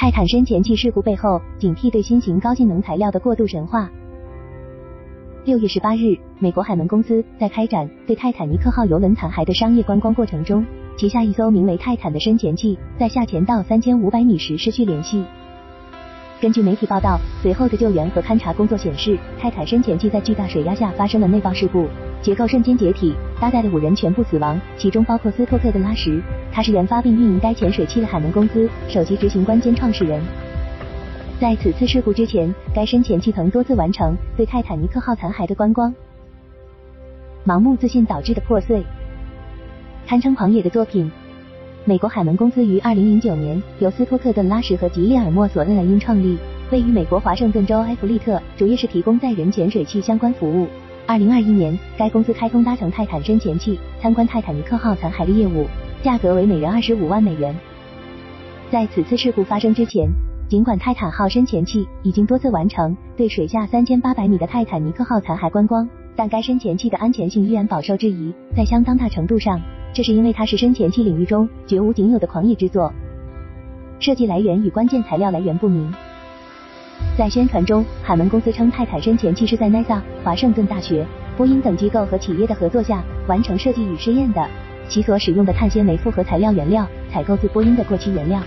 泰坦深潜器事故背后，警惕对新型高性能材料的过度神话。六月十八日，美国海门公司在开展对泰坦尼克号游轮残骸的商业观光过程中，旗下一艘名为泰坦的深潜器在下潜到三千五百米时失去联系。根据媒体报道，随后的救援和勘察工作显示，泰坦深潜器在巨大水压下发生了内爆事故，结构瞬间解体，搭载的五人全部死亡，其中包括斯托克的拉什，他是研发并运营该潜水器的海能公司首席执行官兼创始人。在此次事故之前，该深潜器曾多次完成对泰坦尼克号残骸的观光。盲目自信导致的破碎，堪称狂野的作品。美国海门公司于二零零九年由斯托克顿拉什和吉列尔莫索恩莱因创立，位于美国华盛顿州埃弗利特，主业是提供载人潜水器相关服务。二零二一年，该公司开通搭乘泰坦深潜器参观泰坦尼克号残骸的业务，价格为每人二十五万美元。在此次事故发生之前，尽管泰坦号深潜器已经多次完成对水下三千八百米的泰坦尼克号残骸观光，但该深潜器的安全性依然饱受质疑，在相当大程度上。这是因为它是深潜器领域中绝无仅有的狂野之作，设计来源与关键材料来源不明。在宣传中，海门公司称泰坦深潜器是在 NASA、华盛顿大学、波音等机构和企业的合作下完成设计与试验的，其所使用的碳纤维复合材料原料采购自波音的过期原料。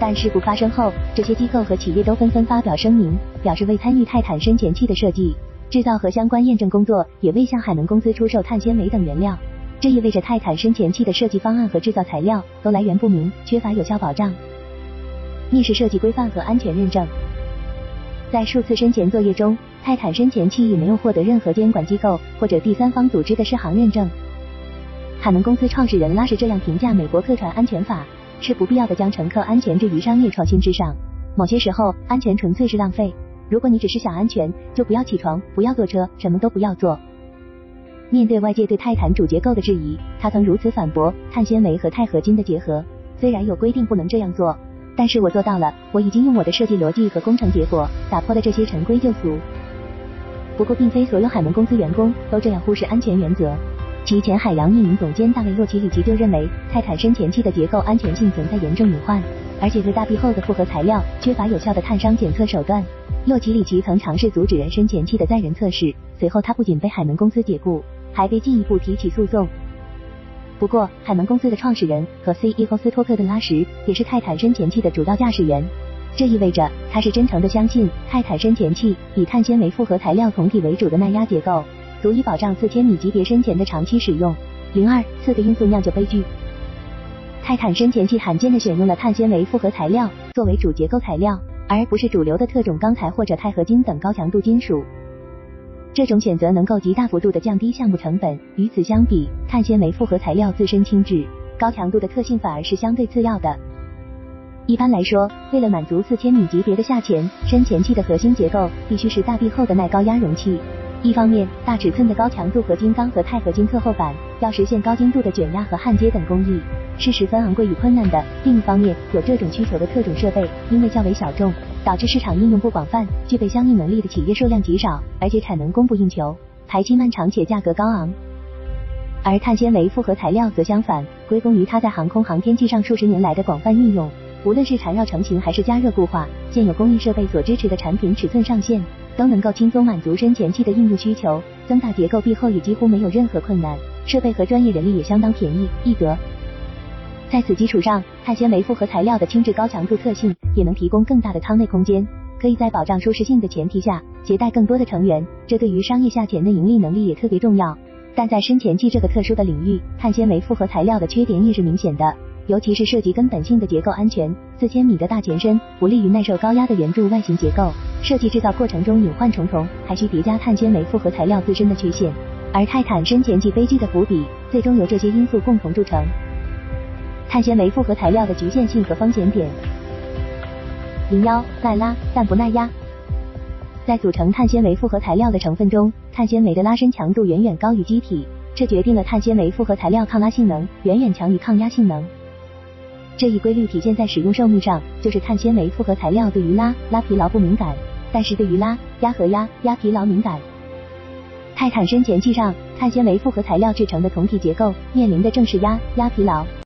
但事故发生后，这些机构和企业都纷纷发表声明，表示未参与泰坦深潜器的设计、制造和相关验证工作，也未向海门公司出售碳纤维等原料。这意味着泰坦深潜器的设计方案和制造材料都来源不明，缺乏有效保障、逆势设计规范和安全认证。在数次深潜作业中，泰坦深潜器也没有获得任何监管机构或者第三方组织的适航认证。海门公司创始人拉什这样评价美国客船安全法：是不必要的将乘客安全置于商业创新之上。某些时候，安全纯粹是浪费。如果你只是想安全，就不要起床，不要坐车，什么都不要做。面对外界对泰坦主结构的质疑，他曾如此反驳：碳纤维和钛合金的结合，虽然有规定不能这样做，但是我做到了。我已经用我的设计逻辑和工程结果打破了这些陈规旧俗。不过，并非所有海门公司员工都这样忽视安全原则。其前海洋运营总监大卫洛奇里奇就认为，泰坦深潜器的结构安全性存在严重隐患，而且对大壁厚的复合材料缺乏有效的碳伤检测手段。洛奇里奇曾尝试阻止人深潜器的载人测试，随后他不仅被海门公司解雇。还被进一步提起诉讼。不过，海门公司的创始人和 CEO 斯托克顿拉什也是泰坦深潜器的主要驾驶员，这意味着他是真诚的相信泰坦深潜器以碳纤维复合材料总体为主的耐压结构，足以保障四千米级别深潜的长期使用。零二四个因素酿就悲剧。泰坦深潜器罕见的选用了碳纤维复合材料作为主结构材料，而不是主流的特种钢材或者钛合金等高强度金属。这种选择能够极大幅度的降低项目成本。与此相比，碳纤维复合材料自身轻质、高强度的特性反而是相对次要的。一般来说，为了满足四千米级别的下潜，深潜器的核心结构必须是大壁厚的耐高压容器。一方面，大尺寸的高强度合金钢和钛合金特厚板要实现高精度的卷压和焊接等工艺，是十分昂贵与困难的。另一方面，有这种需求的特种设备，因为较为小众。导致市场应用不广泛，具备相应能力的企业数量极少，而且产能供不应求，排期漫长且价格高昂。而碳纤维复合材料则相反，归功于它在航空航天器上数十年来的广泛运用，无论是缠绕成型还是加热固化，现有工艺设备所支持的产品尺寸上限，都能够轻松满足深潜器的应用需求，增大结构壁厚也几乎没有任何困难，设备和专业人力也相当便宜易得。在此基础上，碳纤维复合材料的轻质高强度特性也能提供更大的舱内空间，可以在保障舒适性的前提下携带更多的成员，这对于商业下潜的盈利能力也特别重要。但在深潜器这个特殊的领域，碳纤维复合材料的缺点也是明显的，尤其是涉及根本性的结构安全。四千米的大前身不利于耐受高压的圆柱外形结构，设计制造过程中隐患重重，还需叠加碳纤维复合材料自身的缺陷。而泰坦深潜器悲剧的伏笔，最终由这些因素共同铸成。碳纤维复合材料的局限性和风险点：零幺耐拉但不耐压。在组成碳纤维复合材料的成分中，碳纤维的拉伸强度远远高于机体，这决定了碳纤维复合材料抗拉性能远远强于抗压性能。这一规律体现在使用寿命上，就是碳纤维复合材料对于拉拉疲劳不敏感，但是对于拉压和压压疲劳敏感。泰坦深潜器上碳纤维复合材料制成的总体结构面临的正是压压疲劳。